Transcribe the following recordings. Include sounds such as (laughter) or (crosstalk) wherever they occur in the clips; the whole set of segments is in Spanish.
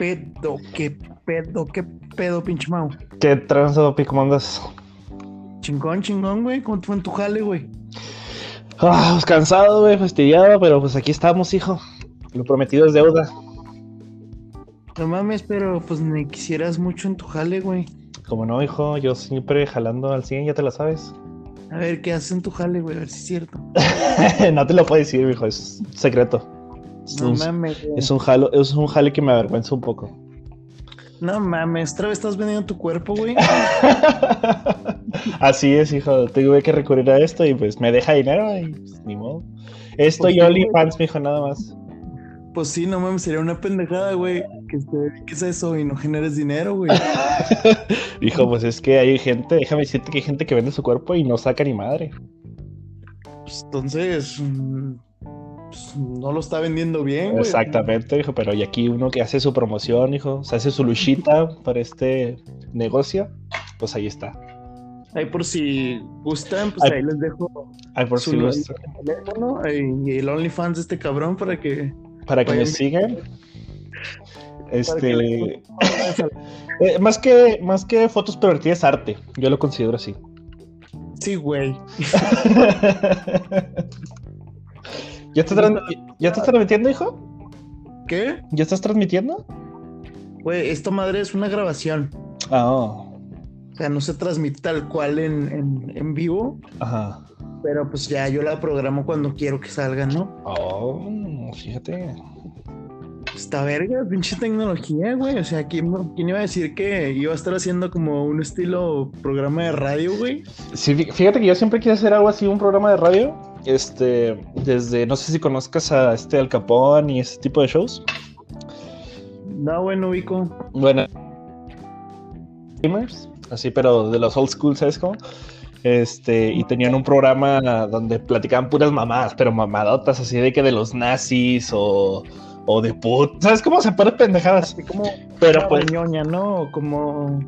¿Qué pedo? ¿Qué pedo? ¿Qué pedo, pinche Mau? ¿Qué cómo andas? Chingón, chingón, güey. ¿Cómo te fue en tu jale, güey? Ah, pues cansado, güey, fastidiado, pero pues aquí estamos, hijo. Lo prometido es deuda. No mames, pero pues me quisieras mucho en tu jale, güey. Como no, hijo, yo siempre jalando al 100, ya te lo sabes. A ver, ¿qué haces en tu jale, güey? A ver si es cierto. (laughs) no te lo puedo decir, hijo, es secreto. Es, No un, mames, güey. es un jalo, es un jale que me avergüenza un poco. No mames, otra vez estás vendiendo tu cuerpo, güey. (laughs) Así es, hijo. Tuve que recurrir a esto y pues me deja dinero y pues, ni modo. Esto Pues y OnlyFans, mijo, nada más. Pues sí, no mames, sería una pendejada, güey. Que te dediques a eso y no generes dinero, güey. (laughs) Hijo, pues es que hay gente, déjame decirte que hay gente que vende su cuerpo y no saca ni madre. Pues, entonces, mm, pues, no lo está vendiendo bien, güey. Exactamente, hijo, pero y aquí uno que hace su promoción, hijo, se hace su luchita para este negocio, pues ahí está. Ahí por si gustan, pues ahí les dejo Ay, por su si gusta. teléfono eh, y el OnlyFans de este cabrón para que... Para que me sigan. que Este, (laughs) eh, más que más que fotos pervertidas arte, yo lo considero así. Sí, güey. (laughs) ¿Ya estás, tran- ¿Ya estás transmitiendo, hijo? ¿Qué? ¿Ya estás transmitiendo? Güey, esta madre es una grabación. Ah, oh, O sea, no se transmite tal cual en, en, en vivo, ajá. pero pues ya yo la programo cuando quiero que salga, ¿no? Oh, fíjate. Está verga, pinche tecnología, güey. O sea, ¿quién, quién iba a decir que iba a estar haciendo como un estilo programa de radio, güey? Sí, fí- fíjate que yo siempre quise hacer algo así, un programa de radio. Este, desde, no sé si conozcas a este Al Capón y ese tipo de shows. No, bueno, ubico. Bueno, streamers, así, pero de los old school, ¿sabes cómo? Este, y tenían un programa donde platicaban puras mamadas, pero mamadotas, así de que de los nazis o, o de put, ¿sabes cómo se ponen pendejadas? Así como Pero pues, ñoña, ¿no? Como...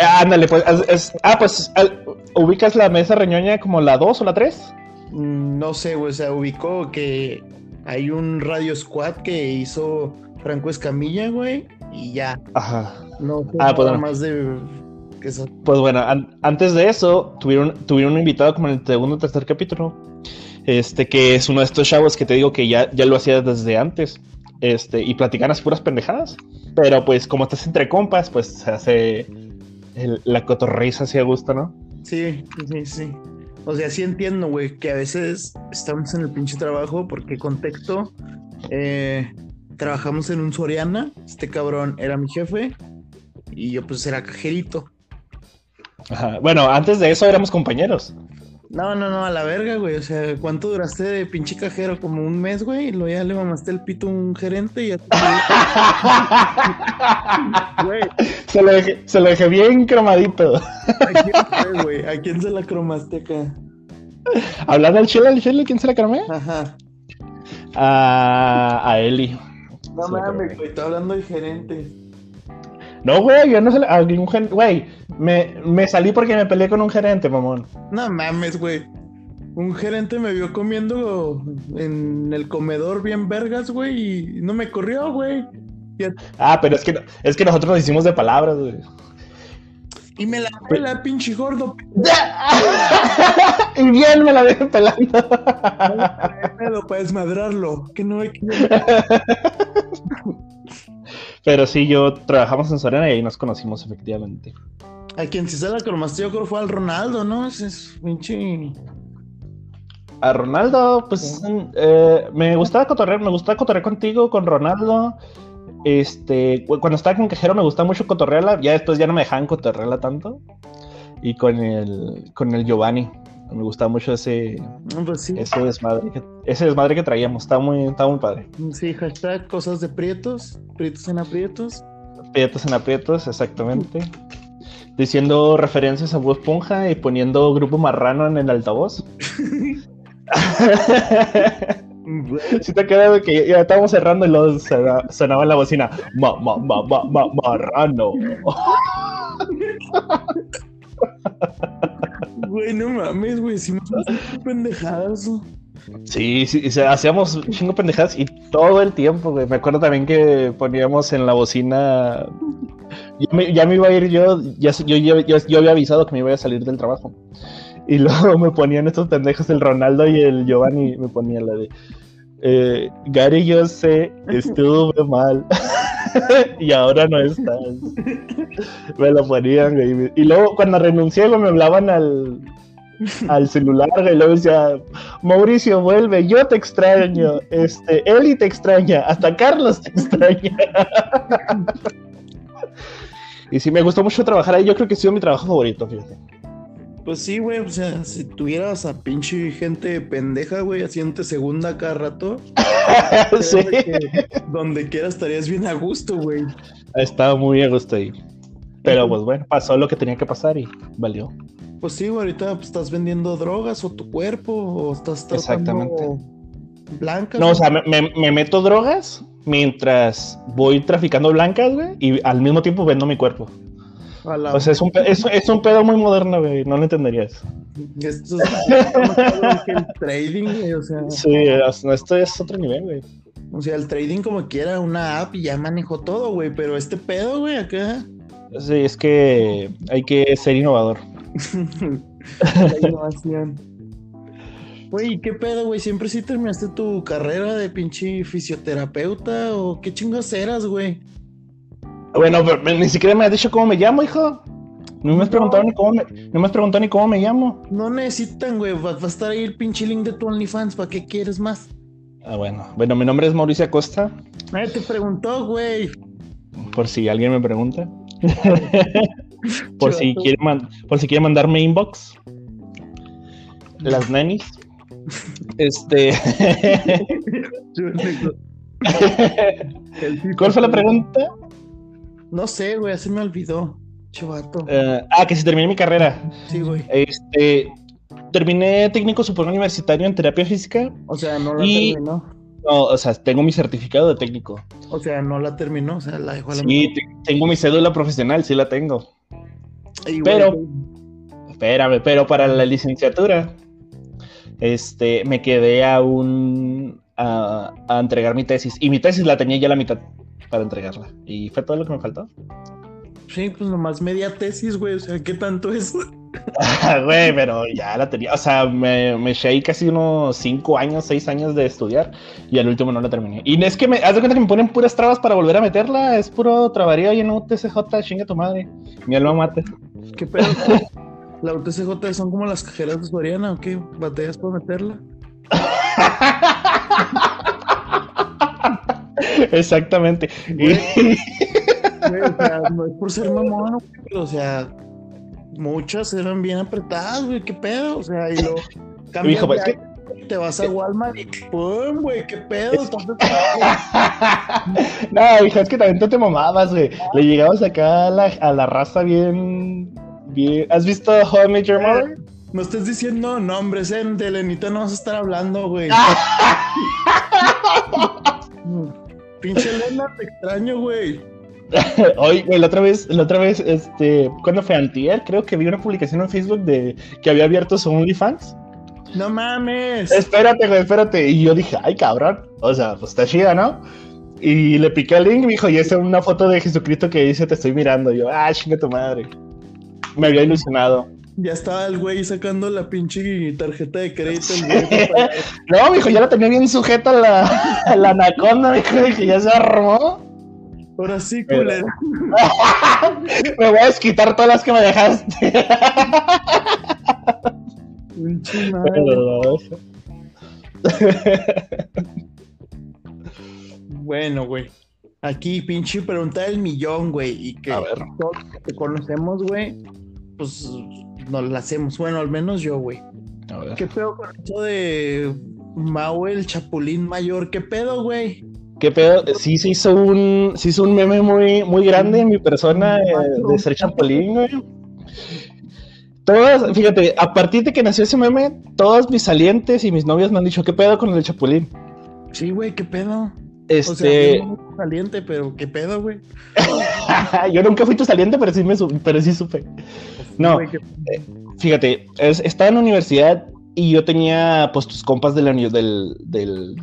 ah, ándale, pues, es- es- ah, pues, al- ubicas la mesa reñoña como la 2 o la 3? Mm, No sé, güey. O sea, ubicó que hay un radio squad que hizo Franco Escamilla, güey. Y ya. Ajá. No Ah, pues, bueno. más de... Que eso. Pues bueno, an- antes de eso, tuvieron, tuvieron un invitado como en el segundo o tercer capítulo. Este, que es uno de estos chavos que te digo que ya, ya lo hacía desde antes. Este, y platican las puras pendejadas. Pero pues, como estás entre compas, pues se hace el- la cotorriza así a gusto, ¿no? Sí, sí, sí. O sea, sí entiendo, güey, que a veces estamos en el pinche trabajo porque contexto, eh, trabajamos en un Soriana, este cabrón era mi jefe y yo pues era cajerito. Ajá. Bueno, antes de eso éramos compañeros. No, no, no, a la verga, güey. O sea, ¿cuánto duraste de pinche cajero? Como un mes, güey, y luego ya le mamaste el pito a un gerente y ya te... (laughs) Güey, se, lo dejé, se lo dejé bien cromadito. ¿a quién fue, güey? ¿A quién se la cromaste acá? Hablando al chile, al chile, ¿quién se la cromé? Ajá. A, a Eli. No mames, güey, estoy hablando de gerente. No, güey, yo no se la. a Güey, me, me salí porque me peleé con un gerente, mamón. No mames, güey. Un gerente me vio comiendo en el comedor bien vergas, güey, y no me corrió, güey. Ah, pero es que, es que nosotros lo hicimos de palabras, güey. y me la pela, pinche gordo. (laughs) y bien me la dejé pelando. ¿Qué pedo para desmadrarlo? Que no hay que... (laughs) pero sí, yo trabajamos en Soriana y ahí nos conocimos, efectivamente. A quien sí se la cromaste, yo creo fue al Ronaldo, ¿no? Ese es pinche... A Ronaldo, pues eh, me gustaba cotorrear, me gustaba cotorrear contigo, con Ronaldo. Este, cu- cuando estaba con Cajero me gustaba mucho cotorrearla, ya después ya no me dejaban cotorrearla tanto. Y con el, con el Giovanni, me gustaba mucho ese, No, Pues sí, ese desmadre ese desmadre que traíamos, estaba muy, estaba muy padre. sí, hashtag cosas de prietos, prietos en aprietos. Aprietos en aprietos, exactamente. Diciendo referencias a Bob Esponja y poniendo grupo marrano en el altavoz. (laughs) Si te queda que ya estábamos cerrando y luego sona- sonaba en la bocina. Ma, ma, ma, ma, ma, marrano. Güey, no mames, güey, si me pendejadas. Sí, sí, hacíamos chingo pendejadas y todo el tiempo, güey. Me acuerdo también que poníamos en la bocina. Ya me, ya me iba a ir yo, ya, yo, yo, yo, yo había avisado que me iba a salir del trabajo. Y (laughs) luego me ponían estos pendejos, el Ronaldo y el Giovanni, me ponían la de. Eh, Gary, yo sé, estuve mal. (laughs) y ahora no estás. (laughs) Me lo ponían, güey. Y luego cuando renuncié, me hablaban al, (laughs) al celular, y luego decía, Mauricio, vuelve, yo te extraño, este, Eli te extraña, hasta Carlos te extraña. (laughs) y sí, me gustó mucho trabajar ahí, yo creo que ha sido mi trabajo favorito, fíjate. Pues sí, güey, o sea, si tuvieras a pinche gente pendeja, güey, haciéndote segunda cada rato, (laughs) sí. créeme que donde quiera estarías bien a gusto, güey. Estaba muy a gusto ahí. Pero pues bueno, pasó lo que tenía que pasar y valió. Pues sí, güey, ahorita pues, estás vendiendo drogas o tu cuerpo o estás tratando Exactamente. blancas. No, o sea, me, me- me meto drogas mientras voy traficando blancas, güey, y al mismo tiempo vendo mi cuerpo. O sea, es un, es, es un pedo muy moderno, güey, no lo entenderías. Esto es el trading, güey, o sea, Sí, es- esto es otro nivel, güey. o sea, el trading como quiera, una app y ya manejó todo, güey, pero este pedo, güey, acá, Sí, es que hay que ser innovador. (laughs) la innovación. Güey, ¿y ¿qué pedo, güey? ¿Siempre sí terminaste tu carrera de pinche fisioterapeuta o qué chingos eras, güey? Bueno, pero ni siquiera me has dicho cómo me llamo, hijo. No me has No. preguntado ni cómo me, no me has preguntado ni cómo me llamo. No necesitan, güey, va, va a estar ahí el pinche link de tu OnlyFans, ¿para qué quieres más? Ah, bueno. Bueno, mi nombre es Mauricio Acosta, Nadie te preguntó, güey. por si alguien me pregunta. (laughs) por si quiere man- por si quiere mandarme inbox. Las nanis. Este. (laughs) ¿Cuál fue la pregunta? No sé, güey, así me olvidó. Chivato. Eh, ah, que si terminé mi carrera. Sí, güey. Este. Terminé técnico superior universitario en terapia física. O sea, no la Y- terminó. No, o sea, tengo mi certificado de técnico. O sea, no la terminó, o sea, la dejó a la Sí, te- tengo mi cédula profesional, sí la tengo. Pero- Espérame, pero para la licenciatura, este, me quedé aún a, a entregar mi tesis. Y mi tesis la tenía ya la mitad para entregarla. Y fue todo lo que me faltó. Sí, pues nomás media tesis, güey. O sea, ¿qué tanto es? (laughs) (laughs) Güey, pero ya la tenía. O sea, me, me eché ahí casi unos 5 años, 6 años de estudiar. Y al último no la terminé. Y es que me, haz de cuenta que me ponen puras trabas para volver a meterla. Es puro trabarío y en UTCJ, chinga tu madre. Mi alma mate. ¿Qué pedo? (laughs) ¿La UTCJ son como las cajeras de Soriana o qué? ¿Batallas por meterla? (laughs) Exactamente. Güey, o sea, no es por ser mamón, pero, o sea, muchas eran bien apretadas, güey. ¿Qué pedo? O sea, y luego cambias (laughs) Hijo, de es que- área, (laughs) te vas a Walmart y ¡pum, güey! ¿Qué pedo? Es- (laughs) no, hija, es que también tú te mamabas, güey. Le llegabas acá a la, a la raza bien, bien. ¿Has visto How I Met Your Mother? no estés diciendo nombres, ¿eh? De Lenita no vas a estar hablando, güey. Pinche Elena, te extraño, güey. (laughs) Hoy, la otra vez, la otra vez, este, ¿cuándo fue antier? Creo que vi una publicación en Facebook de que había abierto su OnlyFans. No mames. Espérate, güey, espérate. Y yo dije, ay, cabrón. O sea, pues está chida, ¿no? Y le piqué el link y me dijo, y esa es una foto de Jesucristo que dice, te estoy mirando. Y yo, ah, chinga tu madre. Me había ilusionado. Ya estaba el güey sacando la pinche tarjeta de crédito. El (laughs) No, mijo, ya la tenía bien sujeta la, (laughs) la anaconda, mijo, que ya se armó. Ahora sí, culera. (laughs) Me voy a desquitar todas las que me dejaste. Pinche madre. Pero- Bueno, güey. Aquí, pinche pregunta del millón, güey. Y que A ver. todos los que conocemos, güey, pues nos la hacemos. Bueno, al menos yo, güey. A ver. ¿Qué pedo con eso de Mau el Chapulín Mayor? ¿Qué pedo, güey? ¿Qué pedo? Sí se hizo un, se hizo un meme muy, muy grande en mi persona eh, de ser champolín, güey. Todas, fíjate, a partir de que nació ese meme, todos mis salientes y mis novios me han dicho, ¿qué pedo con el chapulín? Sí, güey, ¿qué pedo? Este, O sea, yo no soy saliente, pero ¿qué pedo, güey? (laughs) yo nunca fui tu saliente, pero sí, me pero sí supe. No, ¿qué- fíjate, es- estaba en la universidad y yo tenía pues tus compas de la, del, del,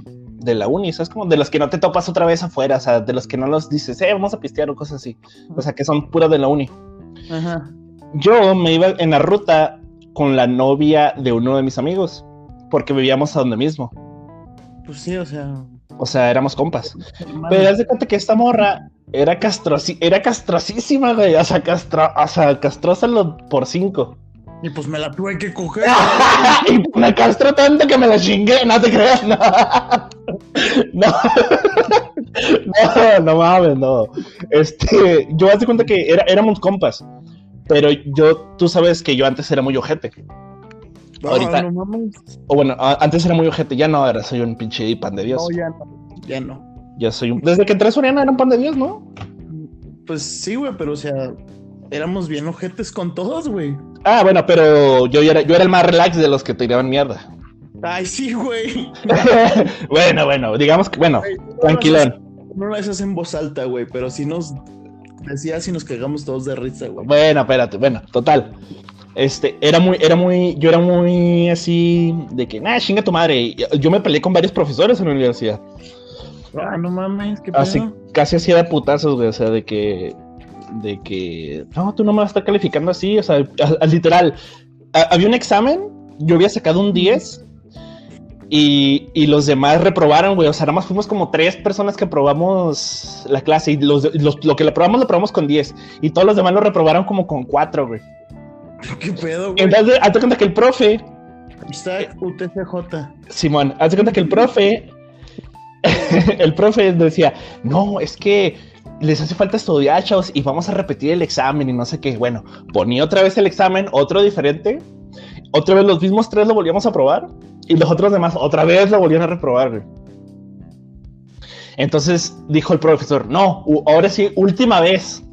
de la uni, ¿sabes? Como de los que no te topas otra vez afuera, o sea, de los que no los dices, eh, vamos a pistear o cosas así. O sea, que son puras de la uni. Ajá. Yo me iba en la ruta con la novia de uno de mis amigos, porque vivíamos a donde mismo. Pues sí, o sea. O sea, éramos compas. Pero haz de cuenta que esta morra era, castrosi era castrosísima, güey. O sea, castro o sea, castrosa lo- por cinco. Y pues me la tuve que coger. (laughs) y me castró tanto que me la chingué, no te creas, no. (laughs) No, (laughs) no, no mames, no. Este, yo haz de cuenta que era, éramos compas. Pero yo, tú sabes que yo antes era muy ojete. ahorita- No, no mames. O bueno, antes era muy ojete, ya no, ahora soy un pinche pan de Dios. No, ya no. Ya no. Ya soy un. Desde que entré a Soriana era un pan de Dios, ¿no? Pues sí, güey, pero o sea, éramos bien ojetes con todos, güey. Ah, bueno, pero yo, era, yo era el más relax de los que tiraban mierda. Ay, sí, güey. (laughs) bueno, bueno, digamos que, bueno, no lo tranquilón. haces- No lo haces en voz alta, güey, pero si nos decías y nos cagamos todos de risa, güey. Bueno, espérate, bueno, total. Este, era muy, era muy, yo era muy así de que, nah, chinga tu madre. Yo me peleé con varios profesores en la universidad. Ah, no mames, qué Así, pedo. casi hacía de putazos, güey, o sea, de que, de que, no, tú no me vas a estar calificando así, o sea, a- a- literal. A- había un examen, yo había sacado un 10 y, y los demás reprobaron, güey, o sea, nada más fuimos como tres personas que aprobamos la clase y los, lo que le aprobamos lo aprobamos con 10 y todos los demás lo reprobaron como con 4, güey. (laughs) Qué pedo, güey. Entonces, hazte cuenta que el profe, Hashtag UTCJ. Simón, hazte cuenta que el profe, (laughs) el profe decía, no, es que les hace falta estudiar, chavos, y vamos a repetir el examen y no sé qué. Bueno, ponía otra vez el examen, otro diferente, otra vez los mismos tres lo volvíamos a probar y los otros demás otra vez lo volvían a reprobar. Entonces dijo el profesor, no, ahora sí, última vez.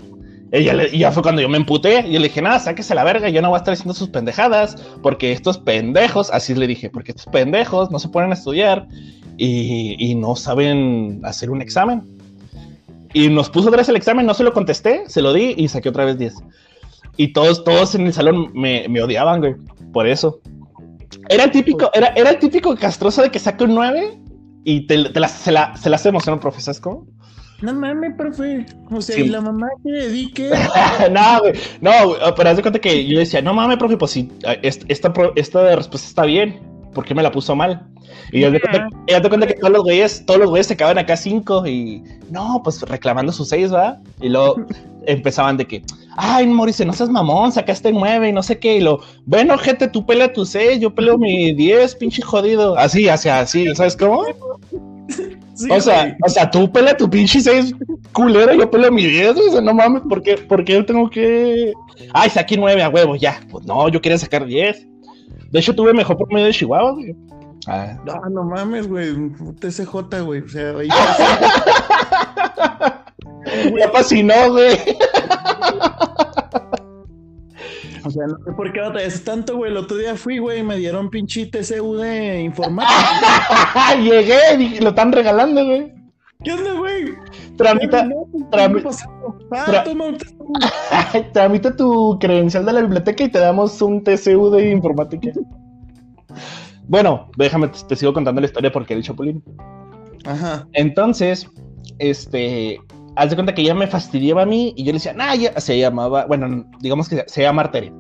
Y ya, ya fue cuando yo me emputé y le dije, nada, sáquese la verga, yo no voy a estar haciendo sus pendejadas, porque estos pendejos, así le dije, porque estos pendejos no se ponen a estudiar y no saben hacer un examen. Y nos puso otra vez el examen, no se lo contesté, se lo di y saqué otra vez 10. Y todos, todos en el salón me, me odiaban, güey, por eso. Era el típico, era, era el típico castroso de que saca un 9 y te, te la- se, la, se la hace emoción al profesor, ¿sabes cómo? No mames, profe. O sea, Sí. y la mamá que dedique. (laughs) no, güey, no, pero haz de cuenta que yo decía, no mames, profe, pues si est- esta, pro- esta respuesta está bien, ¿por qué me la puso mal? Y haz de cuenta, y haz de cuenta que todos los güeyes, todos los güeyes se acaban acá cinco y no, pues reclamando sus seis, ¿va? Y luego (laughs) empezaban de que, ay, Mauricio, no seas mamón, sacaste nueve y no sé qué, y lo, bueno, gente, tú pelea tu seis, yo peleo mi diez, pinche jodido, así, hacia así, ¿sabes cómo? Sí, O sea, güey. o sea, tú pelea tu pinche seis culero, yo peleo mi 10, o sea, no mames, ¿por qué, por qué yo tengo que...? Ay, saqué 9 a huevo, ya. Pues no, yo quería sacar 10. De hecho, tuve mejor por medio de Chihuahua, güey. Ah. No, no mames, güey. TCJ, güey. O sea, ahí. (laughs) Ya fascinó, güey. O sea, no sé por qué batallas tanto, güey. El otro día fui, güey, y me dieron pinche TCU de informática. (laughs) Llegué, lo están regalando, güey. ¿Qué onda, güey? Tramita, No, trami- ¿qué pasó? Ah, tra- tramita tu credencial de la biblioteca y te damos un TCU de informática. Bueno, déjame, te, sigo contando la historia porque el Chapulín. Ajá. Entonces, este, haz de cuenta que ella me fastidiaba a mí y yo le decía, nah, ya se llamaba, bueno, digamos que se llama Arteria.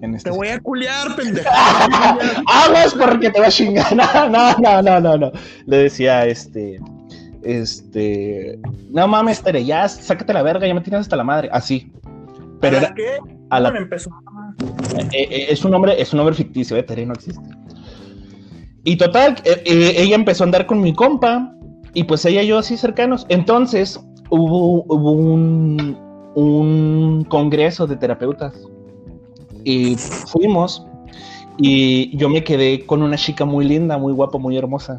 Este Te voy a culiar, pendejo. (laughs) Aguas porque te va a chingar. No, (laughs) no, no, no, no, no. Le decía, este, este, no mames, Tere, ya sácate la verga, ya me tienes hasta la madre. Así. Pero ¿Para era, qué? a la- empezó. eh, eh, es un nombre, es un nombre ficticio, eh, Tere no existe. Y total, eh, ella empezó a andar con mi compa y pues ella y yo así cercanos. Entonces hubo, hubo un, un congreso de terapeutas y fuimos y yo me quedé con una chica muy linda, muy guapa, muy hermosa.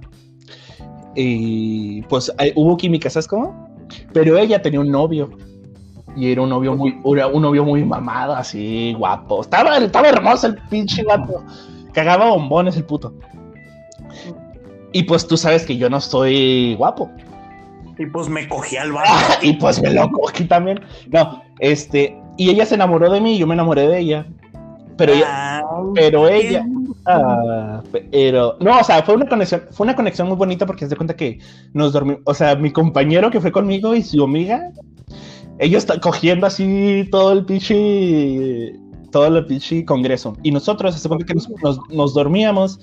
Y pues hubo química, ¿sabes cómo? Pero ella tenía un novio. Y era un novio muy, era un novio muy mamado, así, guapo. Estaba, estaba hermoso el pinche gato. Cagaba bombones el puto. Y pues tú sabes que yo no estoy guapo. Y pues me cogí al (laughs) vato. y pues me lo cogí también. No, este, y ella se enamoró de mí y yo me enamoré de ella. Pero ella, Ah, pero ella, Ah, pero, no, o sea, fue una conexión, fue una conexión muy bonita porque se cuenta que nos dormimos, o sea, mi compañero que fue conmigo y su amiga, ellos cogiendo así todo el pinche, todo el pinche congreso. Y nosotros, se cuenta que nos, nos, dormíamos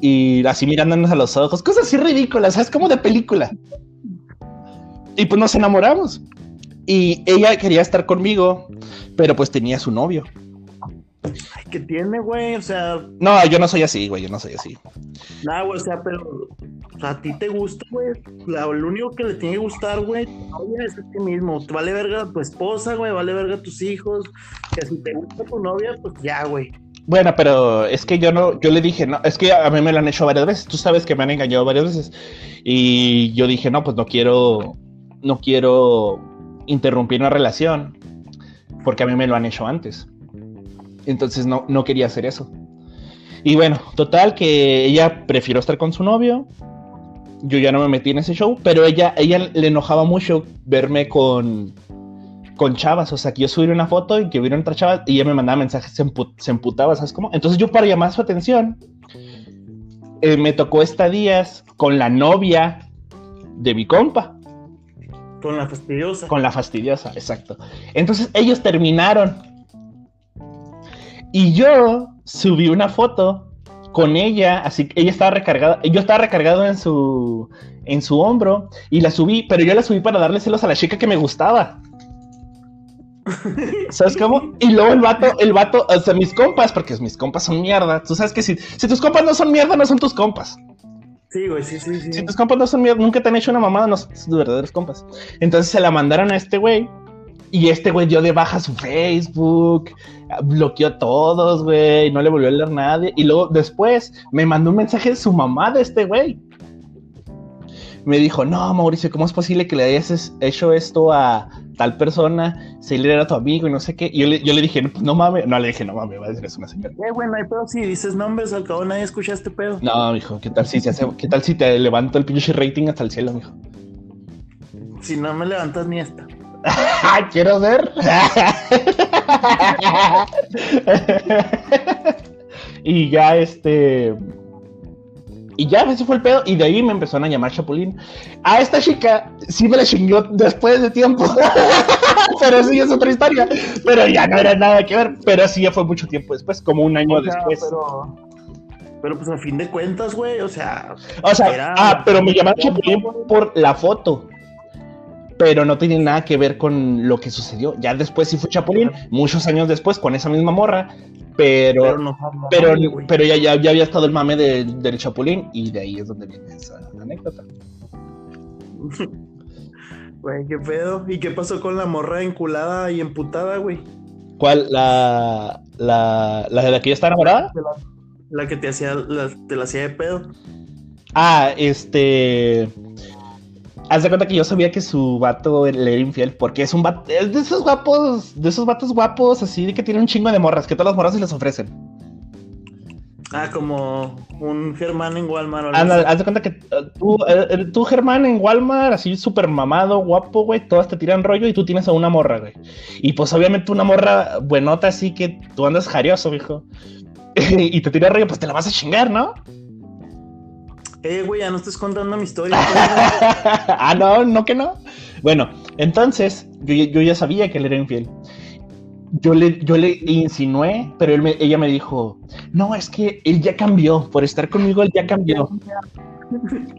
y así mirándonos a los ojos, cosas así ridículas, ¿sabes? Como de película. Y pues nos enamoramos. Y ella quería estar conmigo, pero pues tenía su novio. Ay, ¿qué tiene, güey? O sea. No, yo no soy así, güey, yo no soy así. Nada, güey, o sea, pero. O sea, a ti te gusta, güey. Lo único que le tiene que gustar, güey, novia es a ti mismo. Te vale verga tu esposa, güey, vale verga tus hijos. Que si te gusta tu novia, pues ya, güey. Bueno, pero es que yo no, yo le dije, no, es que a mí me lo han hecho varias veces. Tú sabes que me han engañado varias veces. Y yo dije, no, pues no quiero, no quiero interrumpir una relación porque a mí me lo han hecho antes. Entonces no, no quería hacer eso. Y bueno, total que ella prefirió estar con su novio. Yo ya no me metí en ese show, pero ella, ella le enojaba mucho verme con, con chavas. O sea, que yo subí una foto y que hubiera otra chava y ella me mandaba mensajes, se, emputaba, ¿sabes cómo? Entonces yo para llamar su atención, eh, me tocó estadías con la novia de mi compa. Con la fastidiosa. Con la fastidiosa, exacto. Entonces ellos terminaron. Y yo subí una foto con ella, así que ella estaba recargada, yo estaba recargado en su en su hombro y la subí, pero yo la subí para darle celos a la chica que me gustaba. (laughs) ¿Sabes cómo? Y luego el vato, el vato, o sea, mis compas, porque mis compas son mierda. Tú sabes que si, si tus compas no son mierda, no son tus compas. Sí, güey, sí, sí, sí. Si tus compas no son míos, nunca te han hecho una mamada, no son tus verdaderos compas. Entonces se la mandaron a este güey. Y este güey dio de baja su Facebook, bloqueó a todos, güey, no le volvió a leer nadie. Y luego después me mandó un mensaje de su mamá de este güey. Me dijo, no, Mauricio, ¿cómo es posible que le hayas hecho esto a, tal persona, si él era tu amigo y no sé qué. Y yo le, yo le dije, no, pues no mames, no le dije, no mames, va a decir es una señora. Eh, bueno, hay pedo si dices nombres, al cabo nadie escucha este pedo. No, mijo, ¿qué tal si se hace, qué tal si te levanto el pinche rating hasta el cielo, mijo? Si no me levantas ni esta. (laughs) Quiero ver. y ya este y ya, ese fue el pedo. Y de ahí me empezaron a llamar Chapulín. A esta chica sí me la chingó después de tiempo. (laughs) pero sí es otra historia. Pero ya no era nada que ver. Pero sí ya fue mucho tiempo después, como un año después. Pero, pero pues a fin de cuentas, güey, o sea. O sea, ah, pero me llamaron Chapulín por la foto. Pero no tiene nada que ver con lo que sucedió. Ya después sí fue Chapulín, muchos años después, con esa misma morra, pero, pero, pero, ya, ya, había estado el mame del Chapulín y de ahí es donde viene esa anécdota. (laughs) Güey, qué pedo. ¿Y qué pasó con la morra enculada y emputada, güey? ¿Cuál? ¿La, la, la de la que ya está enamorada? La, que te hacía, te la hacía de pedo. Ah, este. Haz de cuenta que yo sabía que su vato le era infiel, porque es un vato, es de esos guapos, de esos vatos guapos, así de que tiene un chingo de morras, que todas las morras se les ofrecen. Ah, como un Germán en Walmart. haz de cuenta que uh, tú, uh, tú, Germán en Walmart, así súper mamado, guapo, güey, todas te tiran rollo y tú tienes a una morra, güey. Y pues obviamente una morra buenota así que tú andas jarioso, viejo. (laughs) y te tira rollo, pues te la vas a chingar, ¿no? Eh, güey, ya no estés contando mi historia. (laughs) ah, no, no que no. Bueno, entonces yo, ya sabía que él era infiel. Yo le, yo le insinué, pero ella me dijo, no, es que él ya cambió, por estar conmigo él ya cambió.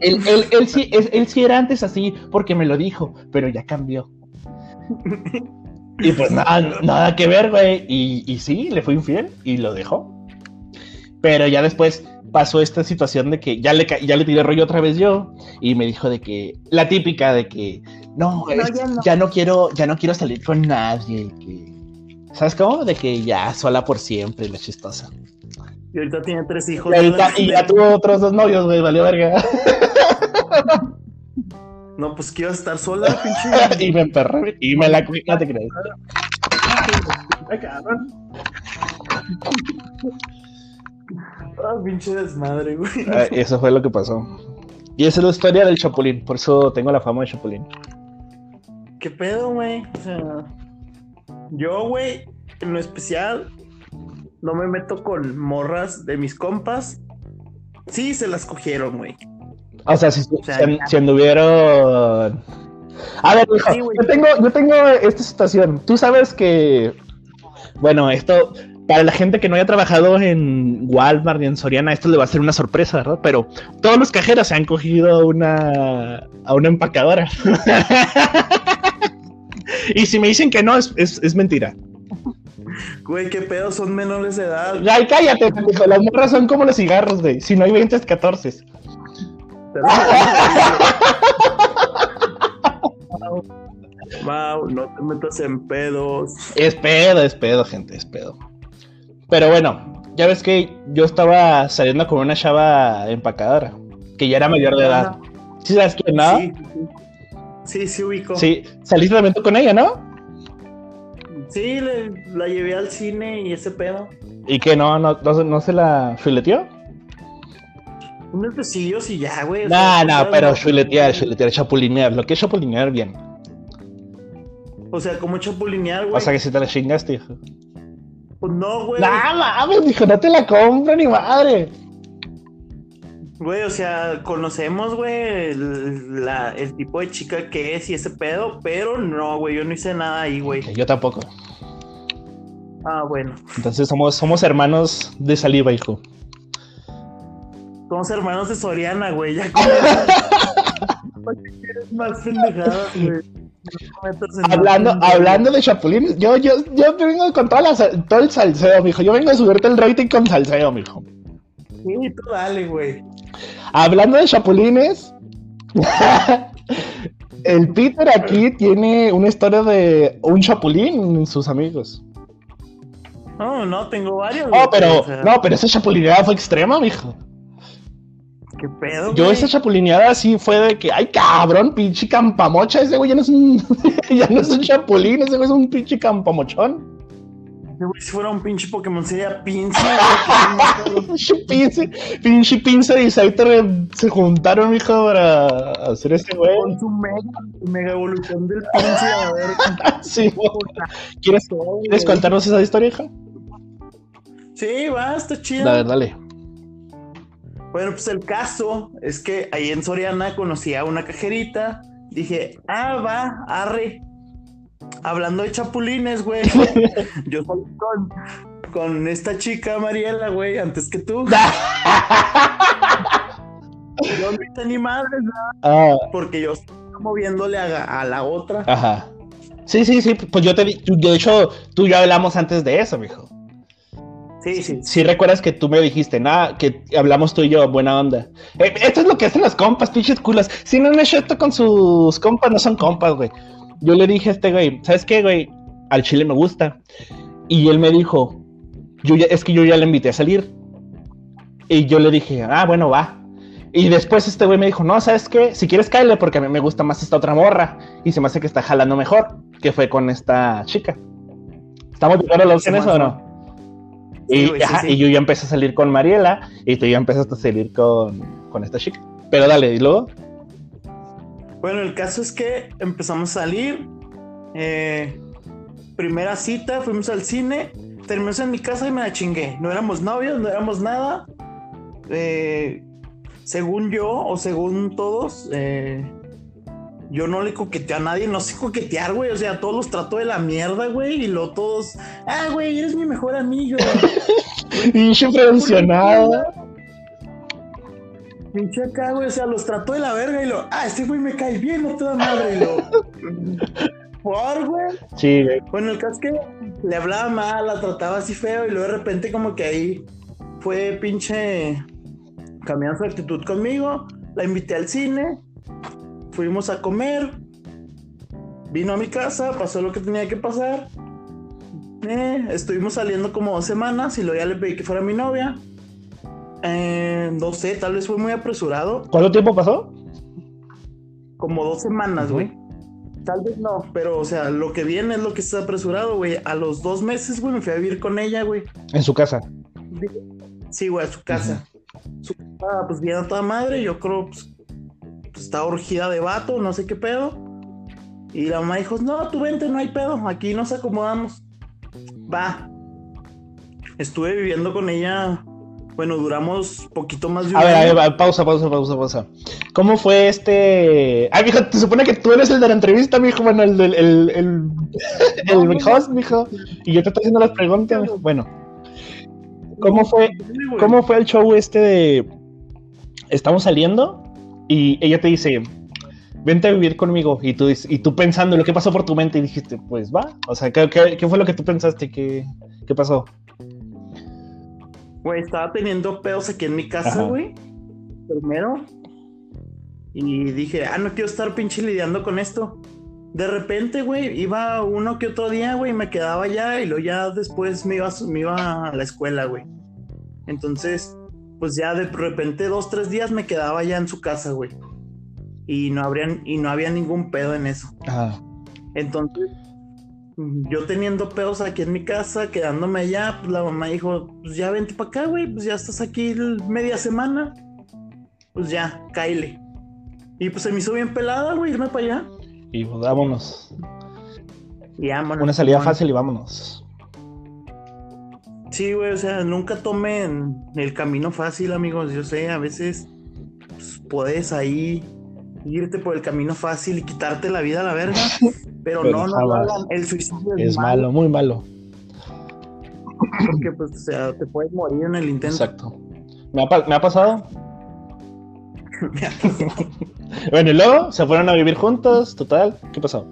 él, él, sí, él, sí era antes así porque me lo dijo, pero ya cambió. y pues nada, nada que ver, güey. Y, y sí, le fue infiel y lo dejó. Pero ya después pasó esta situación de que ya le, ya le tiré rollo otra vez yo y me dijo de que la típica de que no, ya, no. quiero ya no quiero salir con nadie que ¿sabes cómo? De que ya sola por siempre la chistosa. Y ahorita tiene tres hijos. Y, ya tuvo otros dos novios, güey, valió verga. No, pues quiero estar sola, (laughs) pinche. y me emperré y me la no te crees. Ah, pinche desmadre, güey. Ah, eso fue lo que pasó. Y esa es la historia del Chapulín, por eso tengo la fama de Chapulín. ¿Qué pedo, güey? O sea, yo, güey, en lo especial, no me meto con morras de mis compas. Sí, se las cogieron, güey. O sea, si, sea, si- ya. si anduvieron. A ver, hijo, Sí, yo tengo, yo tengo esta situación. Tú sabes que. Bueno, esto. Para la gente que no haya trabajado en Walmart ni en Soriana, esto le va a ser una sorpresa, ¿verdad? Pero todos los cajeros se han cogido a una, a una empacadora. (laughs) y si me dicen que no, es, es, es mentira. Güey, qué pedo, son menores de edad. Ay, cállate, hijo. Las morras son como los cigarros, güey. Si no hay 20, es 14. Pero- Mau, no te metas en pedos. Es pedo, es pedo, gente, es pedo. Pero bueno, ya ves que yo estaba saliendo con una chava empacadora, que ya era mayor de edad. ¿Sí sabes quién, no? Sí, sí, sí, sí, ubico. Sí, saliste también tú con ella, ¿no? Sí, le- la llevé al cine y ese pedo. ¿Y que no, no, no, se- no se la fileteó? Unos besillos y ya, güey. o No, sea, no, pero chuletear, chuletear, chapulinear. Lo que es chapulinear, bien. O sea, como chapulinear, güey. O sea que si te la chingaste, hijo. Pues no, güey. No mames, dijo, no te la compro ni madre. Güey, o sea, conocemos, güey, el, la- el tipo de chica que es y ese pedo, pero no, güey, yo no hice nada ahí, güey. Yo tampoco. Ah, bueno. Entonces somos, somos hermanos de saliva, hijo. Somos hermanos de Soriana, güey. Ya (laughs) ¿Para qué quieres más pendejadas, güey? Hablando, hablando de chapulines, yo, yo, yo vengo con toda la todo el salseo, mijo. Yo vengo a subirte el rating con salseo, mijo. Sí, tú dale, güey. Hablando de chapulines, (laughs) el Peter aquí tiene una historia de un chapulín en sus amigos. No, no, tengo varios. Oh, pero, no, pero esa chapulineada fue extrema, mijo. ¿Qué pedo, Yo güey? esa chapulineada sí fue de que, ay cabrón, pinche campamocha, ese güey ya no es un, (laughs) ya no es un chapulín, ese güey es un pinche campamochón. Ese güey, Si fuera un pinche Pokémon sería güey. (laughs) Pinche pince, pinche pince y Scyther se juntaron, mijo, para hacer ese güey. Con su mega, su mega evolución del Pinsy, a ver. (laughs) Sí, ¿Quieres, ¿Quieres contarnos esa historia, hija? Sí, va, está chido. Dale, dale. Bueno, pues el caso es que ahí en Soriana conocí a una cajerita. Dije, ah, va, arre. Hablando de chapulines, güey. (laughs) Yo salí con, con esta chica, Mariela, güey, antes que tú. (laughs) Yo no hice ni ¿verdad? Ah, porque yo estaba moviéndole a, a la otra. ajá. Sí, sí, sí, pues yo te yo, de hecho, tú y yo hablamos antes de eso, mijo. Sí, sí. Si recuerdas que tú me dijiste, nada, que hablamos tú y yo, buena onda. Eh, esto es lo que hacen las compas, pinches culas. Si no han hecho esto con sus compas, no son compas, güey. Yo le dije a este güey, ¿sabes qué, güey? Al chile me gusta. Y él me dijo, yo ya, es que yo ya le invité a salir. Y yo le dije, ah, bueno, va. Y después este güey me dijo, no, ¿sabes qué? Si quieres, cáele, porque a mí me gusta más esta otra morra. Y se me hace que está jalando mejor, que fue con esta chica. ¿Estamos de acuerdo en eso o no? Y, Sí, güey, sí, ajá, sí. y yo ya empecé a salir con Mariela y tú ya empezaste a salir con, con esta chica. Pero dale, y luego. Bueno, el caso es que empezamos a salir. eh, primera cita, fuimos al cine. Terminamos en mi casa y me la chingué. No éramos novios, no éramos nada. Eh, según yo, o según todos, eh, yo no le coqueteo a nadie, no sé coquetear, güey. O sea, todos los trato de la mierda, güey. Y luego todos, ah, güey, eres mi mejor amigo. (laughs) Pinche prevencionado. Pinche acá, güey, o sea, los trató de la verga y lo, ah, este güey me cae bien, no te da madre. Y lo, por, güey. Sí, güey. Bueno, el caso es que le hablaba mal, la trataba así feo y luego de repente como que ahí fue pinche cambiando su actitud conmigo, la invité al cine, fuimos a comer, vino a mi casa, pasó lo que tenía que pasar, eh, estuvimos saliendo como dos semanas y luego ya le pedí que fuera mi novia. Eh, no sé, tal vez fue muy apresurado, ¿Cuánto tiempo pasó? como dos semanas, güey. Tal vez no, pero o sea, lo que viene es lo que está apresurado, güey. A los dos meses, güey, me fui a vivir con ella, güey. En su casa. Sí, güey, a su casa. Su casa, pues bien a toda madre, yo creo, pues, pues, estaba urgida de vato, no sé qué pedo. Y la mamá dijo, no, tú vente, no hay pedo, aquí nos acomodamos. Va. estuve viviendo con ella. Bueno, duramos poquito más de un A ver, a ver, pausa, pausa, pausa, pausa. ¿Cómo fue este...? Ay, mijo, te supone que tú eres el de la entrevista, mijo, bueno, el del el, el, (laughs) el, No, host, mijo. Y yo te estoy haciendo las preguntas, mijo. Bueno, ¿cómo fue, ¿cómo fue el show este de... Estamos saliendo y ella te dice, vente a vivir conmigo. Y tú, y tú pensando lo que pasó por tu mente y dijiste, pues va. O sea, ¿qué, qué, qué fue lo que tú pensaste? ¿Qué, qué pasó? Güey, estaba teniendo pedos aquí en mi casa, güey. Primero. Y dije, ah, no quiero estar pinche lidiando con esto. De repente, güey, iba uno que otro día, güey, me quedaba allá y luego ya después me iba, me iba a la escuela, güey. Entonces, pues ya de repente dos, tres días me quedaba ya en su casa, güey. Y no habrían, y no había ningún pedo en eso. Ajá. Entonces, yo teniendo pedos aquí en mi casa, quedándome allá, pues la mamá dijo, pues ya vente para acá, güey, pues ya estás aquí media semana. Pues ya, cáile. Y pues se me hizo bien pelada, güey, irme para allá. Y pues, vámonos. Y vámonos, Una salida fácil y vámonos. Sí, güey, o sea, nunca tomen el camino fácil, amigos. Yo sé, a veces pues, puedes ahí irte por el camino fácil y quitarte la vida a la verga. Pero, Pero no, no hagan. El suicidio es, Es malo, muy malo. Porque, pues, o sea, te puedes morir en el intento. Exacto. ¿Me ha, me ha pasado? (laughs) (laughs) Bueno, y luego se fueron a vivir juntos, total. ¿Qué pasó?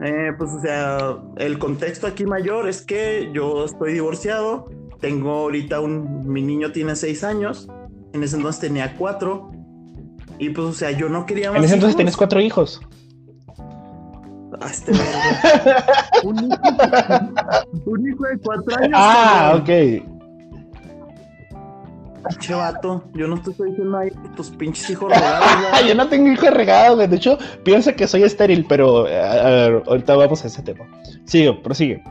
Eh, pues, o sea, el contexto aquí mayor es que yo estoy divorciado. Tengo ahorita un. Mi niño tiene seis años. En ese entonces tenía cuatro. Y pues, o sea, yo no quería más. En ese entonces tienes cuatro hijos. Ah, este (laughs) un, hijo, un hijo de cuatro años. Ah, ok. Pinche vato. Yo no te estoy diciendo ahí que tus pinches hijos (laughs) regados. Yo no tengo hijos regados, güey. De hecho, piensa que soy estéril, pero a ver, ahorita vamos a ese tema. Sigue, prosigue.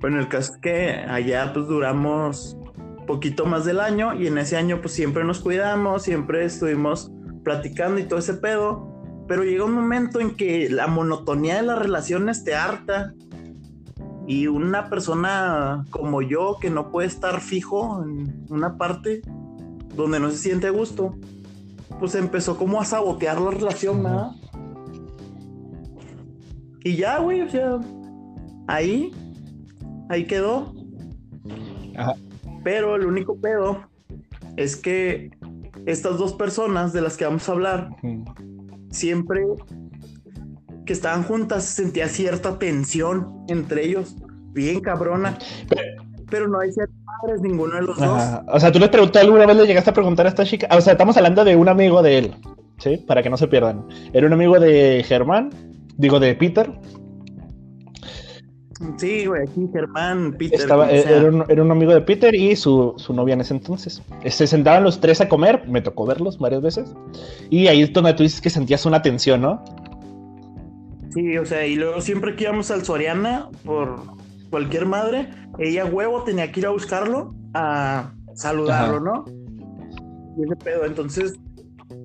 Bueno, el caso es que allá pues duramos poquito más del año y en ese año pues siempre nos cuidamos, siempre estuvimos platicando y todo ese pedo, pero llega un momento en que la monotonía de las relaciones te harta y una persona como yo que no puede estar fijo en una parte donde no se siente a gusto, pues empezó como a sabotear la relación, ¿verdad? Y ya, güey, o sea, ahí, ahí quedó. Ajá. Pero el único pedo es que estas dos personas de las que vamos a hablar, siempre que estaban juntas se sentía cierta tensión entre ellos, bien cabrona. Pero no hay ser padres ninguno de los dos. O sea, tú le preguntaste alguna vez, le llegaste a preguntar a esta chica. Ah, O sea, estamos hablando de un amigo de él, ¿sí? Para que no se pierdan. Era un amigo de Germán, digo de Peter. Sí, güey, aquí Germán, Peter. Estaba, sea. era, un, era un amigo de Peter y su, su novia en ese entonces. Se sentaban los tres a comer, me tocó verlos varias veces. Y ahí es donde tú dices que sentías una tensión, ¿no? Sí, o sea, y luego siempre que íbamos al Soriana, por cualquier madre, ella huevo tenía que ir a buscarlo, a saludarlo, Ajá. ¿no? Y ese pedo, entonces,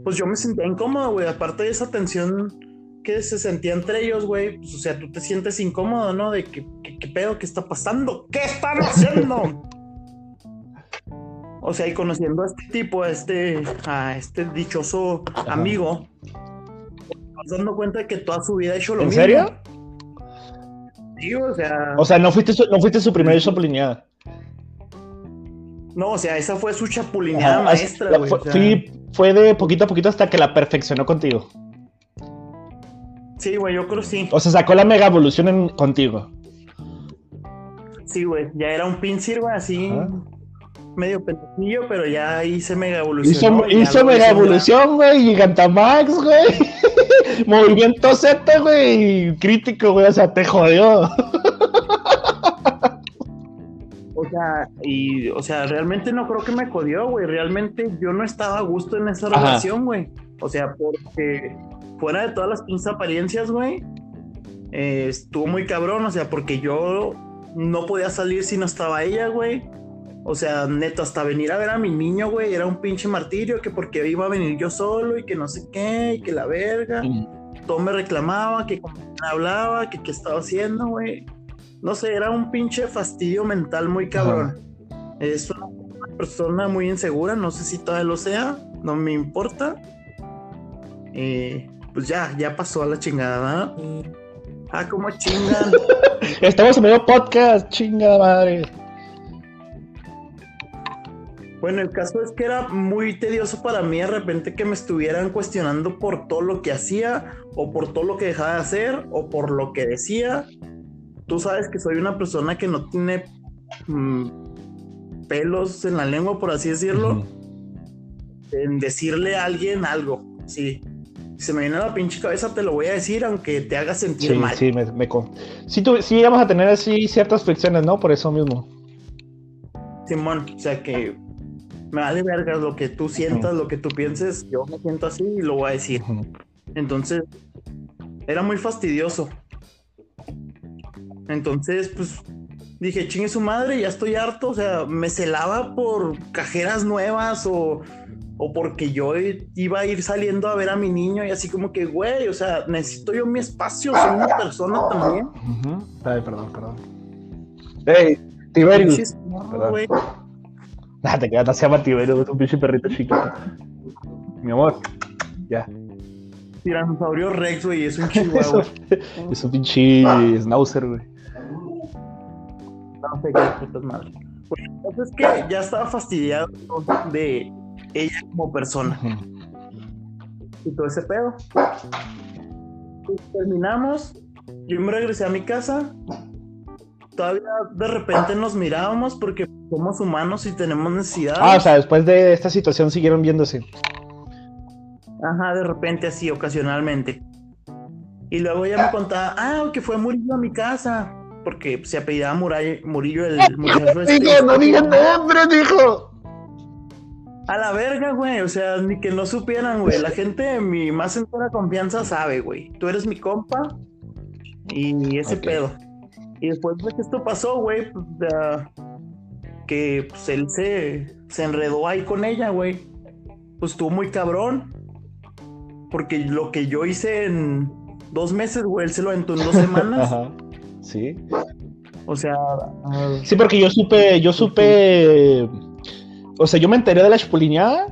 pues yo me sentía incómodo, güey, aparte de esa tensión que se sentía entre ellos, güey, pues, o sea, tú te sientes incómodo, ¿no? De que, que- ¿qué pedo? ¿Qué está pasando? ¿Qué están haciendo? O sea, y conociendo a este tipo, a este, a este dichoso Ajá. amigo, dando cuenta de que toda su vida ha hecho lo ¿En mismo. serio? Sí, o sea, O sea, no fuiste su, no fuiste su primera chapulineada. no, o sea, esa fue su chapulineada Ajá, maestra, la- güey. fue, o sea, fui- fue de poquito a poquito hasta que la perfeccionó contigo. Sí, güey, yo creo sí. O sea, sacó la mega evolución en- contigo. Sí, güey, ya era un pincir, güey, así Ajá. medio pendejillo, pero ya hice mega Hizo, evolución. hizo mega evolución, güey, Gigantamax, güey. (laughs) Movimiento Z, güey. Crítico, güey. O sea, te jodió. (laughs) O sea, y, o sea, realmente no creo que me jodió, güey. Realmente yo no estaba a gusto en esa Ajá. relación, güey. O sea, porque fuera de todas las pinzas apariencias, güey, eh, estuvo muy cabrón. O sea, porque yo no podía salir si no estaba ella, güey. O sea, neto, hasta venir a ver a mi niño, güey, era un pinche martirio, que porque iba a venir yo solo y que no sé qué, y que la verga. Todo me reclamaba, que con quién hablaba, que qué estaba haciendo, güey. no sé, era un pinche fastidio mental muy cabrón. Es una persona muy insegura, no sé si todavía lo sea, no me importa. Eh, pues ya, ya pasó a la chingada, Ah, como chingan. (laughs) Estamos en medio podcast, chingada madre. Bueno, el caso es que era muy tedioso para mí de repente que me estuvieran cuestionando por todo lo que hacía, o por todo lo que dejaba de hacer, o por lo que decía. Tú sabes que soy una persona que no tiene mm, pelos en la lengua, por así decirlo, en decirle a alguien algo. Sí. Si se me viene a la pinche cabeza, te lo voy a decir, aunque te haga sentir mal. Sí, me, me sí, tú, sí, vamos a tener así ciertas fricciones, ¿no? Por eso mismo. Simón, o sea que me vale verga lo que tú sientas, lo que tú pienses, yo me siento así y lo voy a decir. Entonces, era muy fastidioso. Entonces, pues dije, chingue su madre, ya estoy harto. O sea, me celaba por cajeras nuevas o, o porque yo iba a ir saliendo a ver a mi niño y así como que, güey, o sea, necesito yo mi espacio, soy una persona también. Ay, perdón, perdón. Hey, Tiberius. Perdón. (laughs) Nada, te quedas, se llama Tiberius, es un pinche perrito chiquito. Mi amor, ya. Tiranosaurio Rex, güey, es un (laughs) chihuahua. es un pinche schnauzer, güey. No sé qué putas madre. Pues es que ya estaba fastidiado de ella como persona. Y todo ese pedo. Y terminamos. Yo me regresé a mi casa todavía de repente nos mirábamos porque somos humanos y tenemos necesidad. Ah, o sea, después de esta situación siguieron viéndose. Ajá, de repente así, ocasionalmente. Y luego ella me contaba, ah, que fue Murillo a mi casa, porque se apellidaba Murillo el (laughs) muchacho. Este. no digan nombre, dijo. A la verga, güey, o sea, ni que no supieran, güey. La gente de mi más entera confianza sabe, güey. Tú eres mi compa y ese pedo. Y después de que esto pasó, güey, pues, que pues, él se, se enredó ahí con ella, güey. Pues estuvo muy cabrón. Porque lo que yo hice en dos meses, güey, él se lo aventó en dos (laughs) semanas. Ajá. Sí. O sea. Sí, porque yo supe, yo supe. O sea, yo me enteré de la chupulineada.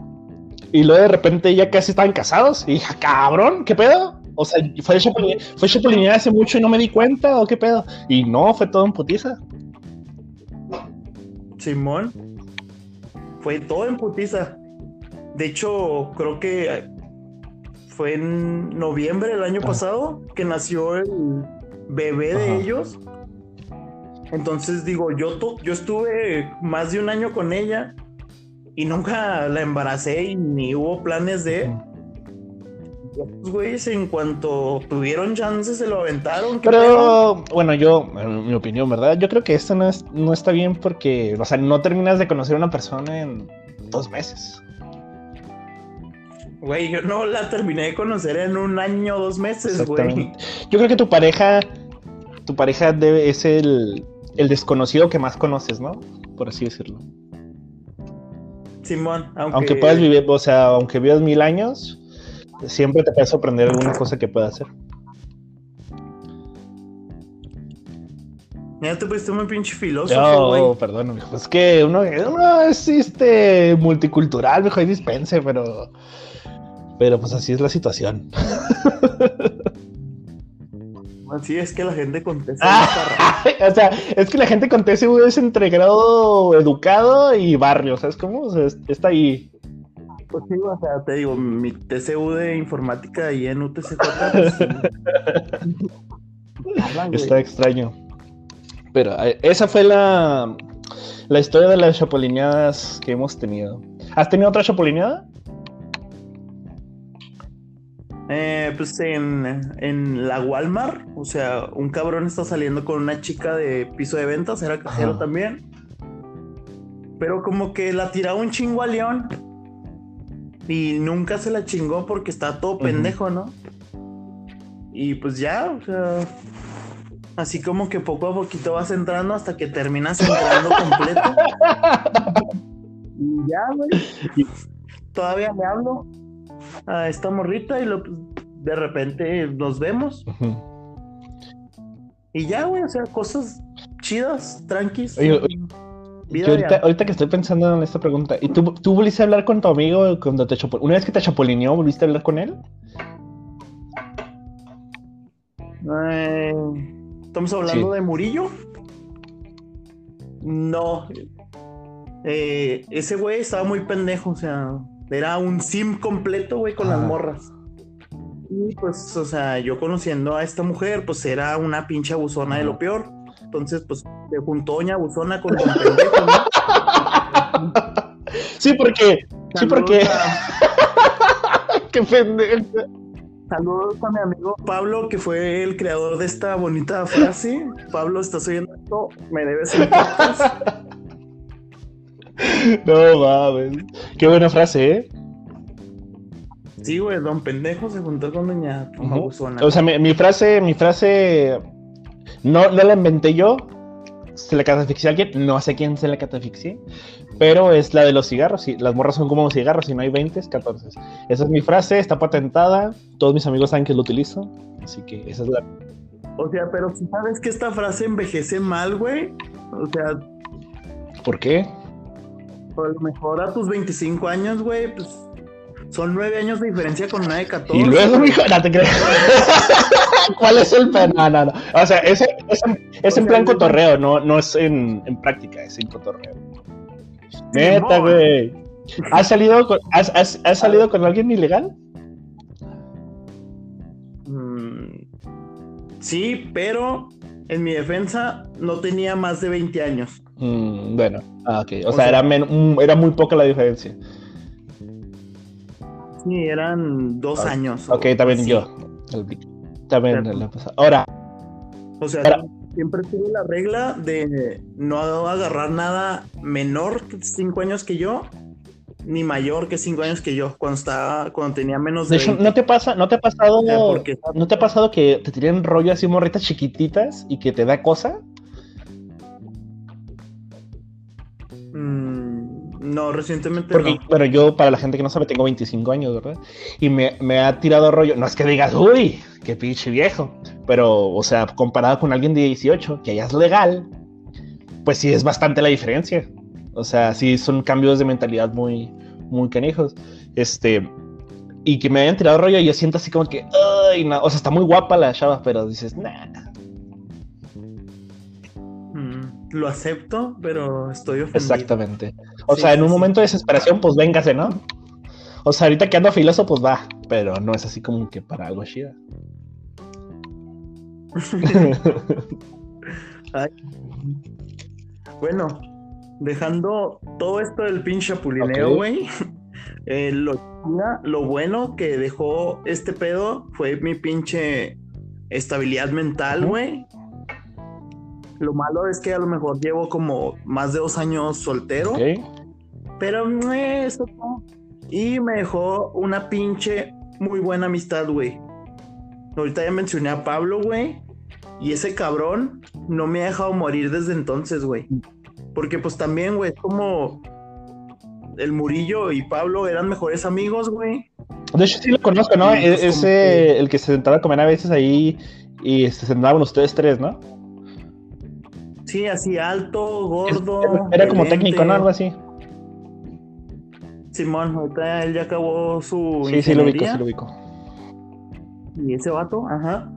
Y luego de repente ya casi estaban casados. Y dije, ah, cabrón, ¿qué pedo? O sea, fue chapulinear, hace mucho y no me di cuenta, o qué pedo. Y no, fue todo en putiza. Simón. Fue todo en putiza. De hecho, creo que fue en noviembre del año ah. pasado que nació el bebé de ellos. Entonces digo, yo, yo estuve más de un año con ella y nunca la embaracé y ni hubo planes de los güeyes en cuanto tuvieron chances se lo aventaron. Pero bueno, yo, en mi opinión, ¿verdad? Yo creo que esto no, es, no está bien porque, o sea, no terminas de conocer a una persona en dos meses. Güey, yo no la terminé de conocer en un año dos meses, güey. Yo creo que tu pareja, tu pareja debe, es el, el desconocido que más conoces, ¿no? Por así decirlo. Simón, aunque... aunque puedas vivir, o sea, aunque vivas mil años, siempre te puede sorprender alguna cosa que pueda hacer. Ya te pusiste muy pinche filósofo. No, perdón, mijo. Es que uno, uno es este multicultural, mejor dispense, pero. Pero pues así es la situación. (laughs) Así es que la gente con TCU (laughs) O sea, es que la gente con TCU es entre grado educado y barrio, ¿sabes cómo? O sea, está ahí. Pues sí, o sea, te digo, mi TCU de informática y en UTC pues, (laughs) Está extraño. Pero eh, esa fue la, la historia de las chapolineadas que hemos tenido. ¿Has tenido otra chapolineada? Eh, pues en, en, la Walmart, o sea, un cabrón está saliendo con una chica de piso de ventas, era cajero también. Pero como que la tiraba un chingo a León y nunca se la chingó porque está todo pendejo, ¿no? Y pues ya, o sea, así como que poco a poquito vas entrando hasta que terminas entrando (laughs) completo. y ya, güey. Todavía le hablo a esta morrita y lo, de repente nos vemos. Y ya, güey, o sea, cosas chidas, tranquis. Oye, oye, Vida yo ahorita, que estoy pensando en esta pregunta, ¿y tú, tú volviste a hablar con tu amigo cuando te chapul- Una vez que te chapulineó, ¿volviste a hablar con él? Eh, ¿Estamos hablando Sí. de Murillo? No. Eh, ese güey estaba muy pendejo, o sea, era un sim completo, güey, con las morras. Y pues, o sea, yo conociendo a esta mujer, pues era una pinche abusona de lo peor. Entonces, pues, se juntó doña abusona con don pendejo, ¿no? Sí, porque. Sí, porque. A- (laughs) Qué pendejo. Saludos a mi amigo Pablo, que fue el creador de esta bonita frase. Pablo, estás oyendo esto, me debes podcast. (laughs) No mames. Qué buena frase, ¿eh? Sí, güey, don pendejo se juntó con doña Ujú. abusona. O sea, mi, mi frase, mi frase. No, no la inventé yo. Se la catafixié a alguien. No sé quién se la catafixié. Pero es la de los cigarros. y Las morras son como cigarros. Si no hay 20, 14. Esa es mi frase. Está patentada. Todos mis amigos saben que lo utilizo. Así que esa es la. O sea, pero si sabes que esta frase envejece mal, güey. O sea, ¿Por qué? a lo mejor a tus 25 años, güey, pues son nueve años de diferencia con una de 14. Y luego, mijo, no te creas. (laughs) ¿Cuál es el plan? No, no, no. O sea, es, es, en- es en plan cotorreo, no, no es en, en práctica, es en cotorreo. Neta, güey. ¿Has salido con, has, has- has salido con alguien ilegal? Mm, sí, pero en mi defensa no tenía más de 20 años. Mm, bueno, ah, ok. O, O sea, sea- era, mm, era muy poca la diferencia. Sí, eran dos Ah, años. o Ok, también yo. El- También Claro. la pasada. Ahora, O sea, Ahora- siempre tuve la regla de no agarrar nada menor que 5 años que yo, ni mayor que 5 años que yo, cuando estaba, cuando tenía menos de de hecho, 20. ¿no te pasa, no te ha pasado, O sea, porque- no te ha pasado que te tienen rollo así morritas chiquititas y que te da cosa? No, recientemente Porque, no. bueno, yo, para la gente que no sabe, tengo 25 años, ¿verdad? Y me, me ha tirado rollo. No es que digas, uy, qué pinche viejo. Pero, o sea, comparado con alguien de 18, que ya es legal, pues sí es bastante la diferencia. O sea, sí son cambios de mentalidad muy, muy canijos. Este. Y que me hayan tirado rollo, y yo siento así como que, ay, no. O sea, está muy guapa la chava, pero dices, nah. Lo acepto, pero estoy ofendido. Exactamente. O Sí, sea, en un sí. momento de desesperación, pues véngase, ¿no? O sea, ahorita que ando filoso, pues va, pero no es así como que para algo chida. (laughs) Ay. Bueno, dejando todo esto del pinche chapulineo, Ok. güey. (laughs) eh, lo, lo bueno que dejó este pedo fue mi pinche estabilidad mental, güey. Lo malo es que a lo mejor llevo como más de dos años soltero. Pero eh, eso no. Y me dejó una pinche muy buena amistad, güey. Ahorita ya mencioné a Pablo, güey. Y ese cabrón no me ha dejado morir desde entonces, güey. Porque pues también, güey, es como el Murillo y Pablo eran mejores amigos, güey. De hecho, sí lo conozco, ¿no? E- pues, como Ese, el que se sentaba a comer a veces ahí y se sentaban ustedes tres, ¿no? Sí, así alto, gordo. Era, como técnico, ¿no? Algo así. Simón, ahorita él ya acabó su Sí, sí lo ubico, sí lo ubico. Y ese vato, ajá.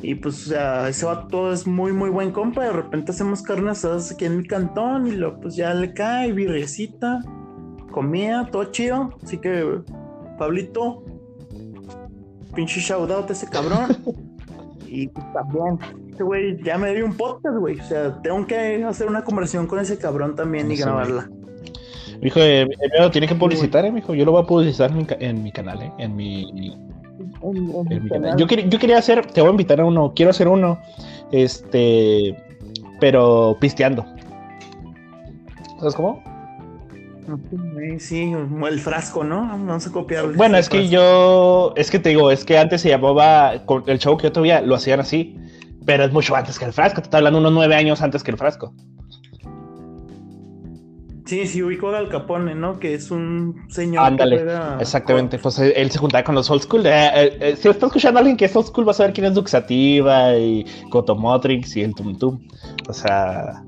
Y pues, o sea, ese vato es muy, muy buen compa. De repente hacemos carnes asadas aquí en mi cantón y lo, pues ya le cae, birriecita, comida, todo chido. Así que, Pablito, pinche shout out a ese cabrón. (laughs) y pues, también, este güey ya me dio un podcast, güey. O sea, tengo que hacer una conversación con ese cabrón también y Sí. grabarla. Mijo, eh, eh, lo tiene que publicitar, eh, mijo. Yo lo voy a publicitar en mi, ca- en mi canal, eh. En mi, En- en en mi canal. canal. Yo, quer- yo quería hacer, te voy a invitar a uno, quiero hacer uno, este, pero pisteando. ¿Sabes cómo? Sí, Sí, el frasco, ¿no? Vamos a copiar. Bueno, es que yo, es que te digo, es que antes se llamaba, el show que yo todavía lo hacían así, pero es mucho antes que el frasco, te está hablando unos nueve años antes que el frasco. Sí, sí, ubico a Al Capone, ¿no? Que es un señor Ándale, juega... exactamente. Pues él, él se juntaba con los old school. Eh, eh, eh, si está escuchando a alguien que es old school, vas a ver quién es Duxativa y Cotomotrix y el Tum Tum. O sea, eh,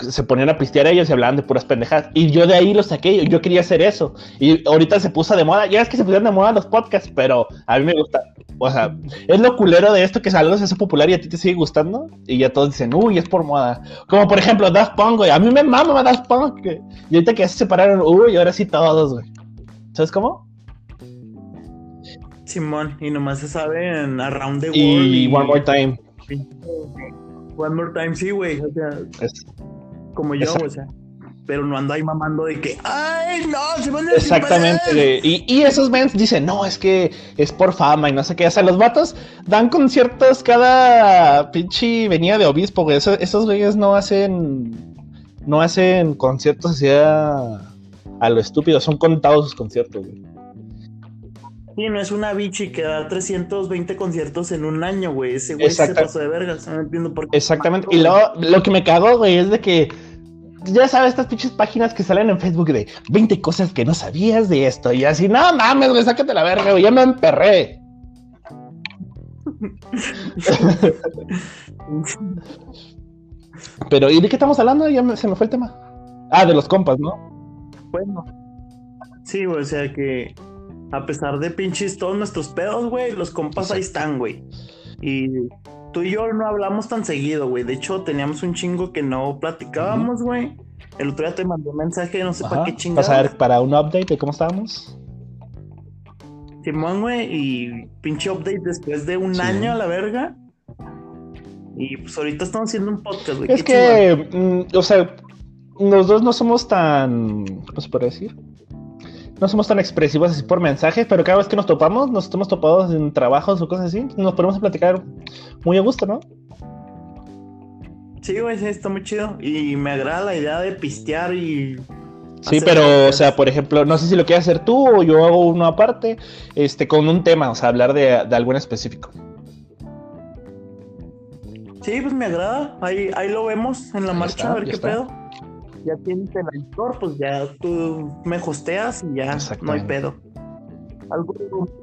se ponían a pistear ellos y hablaban de puras pendejadas. Y yo de ahí lo saqué. Yo quería hacer eso. Y ahorita se puso de moda. Ya es que se pusieron de moda los podcasts, pero a mí me gusta. O sea, es lo culero de esto que algo se hace popular y a ti te sigue gustando. Y ya todos dicen, uy, es por moda. Como por ejemplo Daft Punk, güey. A mí me mama Daft Punk. güey. Y ahorita que ya se separaron, uy, ahora sí todos, güey. ¿Sabes cómo? Simón, y nomás se sabe en Around the World. Y One More Time. One More Time, sí, güey. O sea, Es- como yo, o sea. Pero no ando ahí mamando de que, ¡ay, no! Se van a Exactamente. separar". güey. Y, y esos mens dicen, no, es que es por fama y no sé qué. O sea, los vatos dan conciertos cada pinche venía de obispo, güey. Eso- esos güeyes no hacen. No hacen conciertos así a, a lo estúpido. Son contados sus conciertos, güey. Sí, no es una bichi que da 320 conciertos en un año, güey. Ese güey se pasó de vergas. No entiendo por qué. Exactamente. Y luego, lo que me cagó, güey, es de que. Ya sabes, estas pinches páginas que salen en Facebook de 20 cosas que no sabías de esto. Y así, no mames, güey, sácate la verga, güey. Ya me emperré. (laughs) Pero, ¿y de qué estamos hablando? Ya me- se me fue el tema. Ah, de los compas, ¿no? Bueno. Sí, güey, o sea que a pesar de pinches todos nuestros pedos, güey, los compas ahí están, güey. Y tú y yo no hablamos tan seguido, güey. De hecho, teníamos un chingo que no platicábamos, güey. El otro día te mandé un mensaje, no sé para qué chingados. Pasar para un update de cómo estábamos. Simón, güey, y pinche update después de un Sí. año a la verga. Y pues ahorita estamos haciendo un podcast, güey. Es que, mm, o sea, los dos no somos tan, ¿cómo se puede decir? No somos tan expresivos así por mensajes, pero cada vez que nos topamos, nos hemos topado en trabajos o cosas así, nos ponemos a platicar muy a gusto, ¿no? Sí, güey, sí, está muy chido. Y me agrada la idea de pistear y. Sí, pero, o sea, por ejemplo, no sé si lo quieres hacer tú o yo hago uno aparte, este, con un tema, o sea, hablar de, de algo en específico. Sí, pues me agrada. Ahí, ahí lo vemos en la Ahí marcha, está, a ver qué está. pedo. Ya tienes el editor, pues ya tú me hosteas y ya no hay pedo. ¿Algo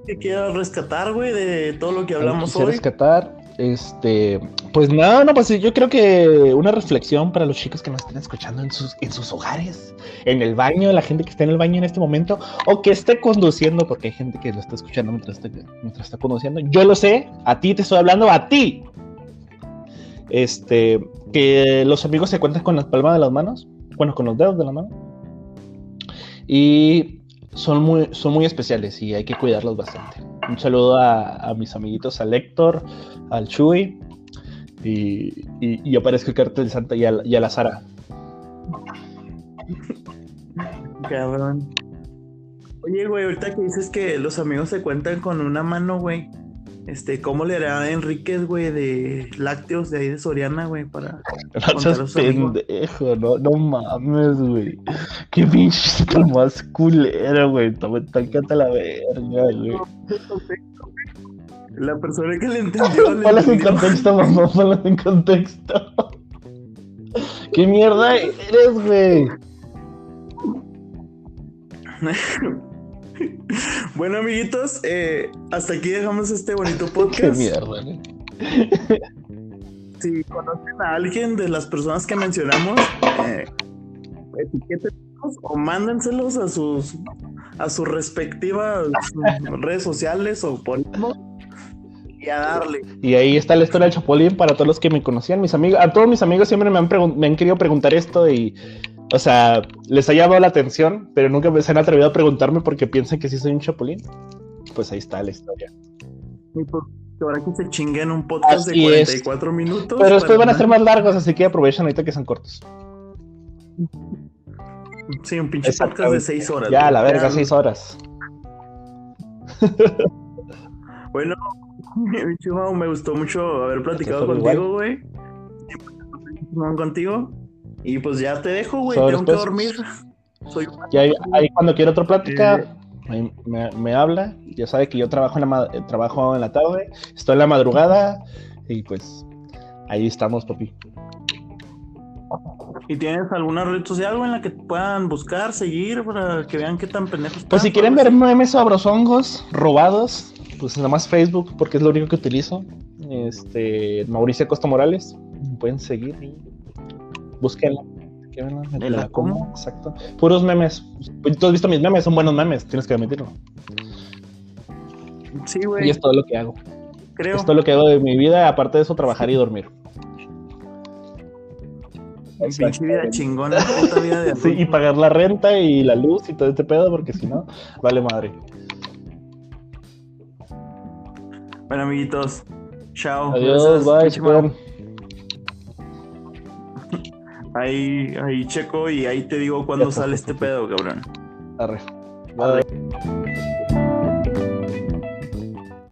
que quieras rescatar, güey, de todo lo que hablamos hoy? rescatar, este, pues nada, no, pues yo creo que una reflexión para los chicos que nos estén escuchando en sus, en sus hogares, en el baño, la gente que está en el baño en este momento, o que esté conduciendo, porque hay gente que lo está escuchando mientras está, mientras está conduciendo. Yo lo sé, a ti te estoy hablando, a ti. Este, que los amigos se cuentan con las palmas de las manos, bueno, con los dedos de la mano. Y son muy, son muy especiales y hay que cuidarlos bastante. Un saludo a, mis amiguitos, al Héctor, al Chuy y, y, y aparezco el cartel Santa y a, y a la Sara. Cabrón. Oye, güey, ahorita que dices que los amigos se cuentan con una mano, güey. Este, ¿cómo le hará a Enríquez, güey, de lácteos de ahí de Soriana, güey, para (laughs) No seas pendejo, no, no mames, güey. Qué pinche tan más culero, güey. Toma, tácate la verga, güey. la persona que le entendió? (laughs) Ponlas en contexto, mamá, ponlas en contexto. ¿Qué mierda eres, güey? (laughs) (laughs) Bueno, amiguitos, eh, hasta aquí dejamos este bonito (laughs) Qué podcast. mierda, güey. Si conocen a alguien de las personas que mencionamos, eh, etiquétenlos o mándenselos a sus a sus respectivas (laughs) redes sociales o por y a darle. Y ahí está la historia del Chapulín para todos los que me conocían, mis amigos. A todos mis amigos siempre me han, me han querido preguntar esto y, o sea, les ha llamado la atención, pero nunca se han atrevido a preguntarme porque piensan que sí soy un Chapulín. Pues ahí está la historia. Pues, ahora que se chinguen un podcast Así de es. 44 minutos. Pero después van a ser más largos, así que aprovechen ahorita que son cortos. Sí, un pinche podcast de 6 horas. Ya, la verga, Ya, seis horas. Bueno, (laughs) me gustó mucho haber platicado contigo, güey. Contigo. Y pues ya te dejo, güey. Tengo que pues. dormir. Soy Y ahí, ahí cuando quiero otra plática, Eh. ahí me, me habla. Ya sabe que yo trabajo en, la, eh, trabajo en la tarde, estoy en la madrugada y pues ahí estamos, papi. ¿Y tienes alguna red social en la que puedan buscar, seguir, para que vean qué tan pendejos Pues si quieren ver memes sabrosongos robados, pues nada más Facebook, porque es lo único que utilizo. Este, Mauricio Costa Morales, pueden seguir búsquenla. ¿Qué ven? ¿De la cómo? Exacto. Puros memes. Pues, Tú has visto mis memes, son buenos memes, tienes que admitirlo. Sí, Y güey, es todo lo que hago. creo. Es todo lo que hago de mi vida, aparte de eso, trabajar y dormir. Pinche vida chingona, puta vida de (laughs) Sí, y pagar la renta y la luz y todo este pedo, porque si no, vale madre. Bueno, amiguitos, chao. Adiós, Gracias, bye. Ahí, ahí checo y ahí te digo cuándo sale está, este pedo, cabrón. Arre. Arre. Bye.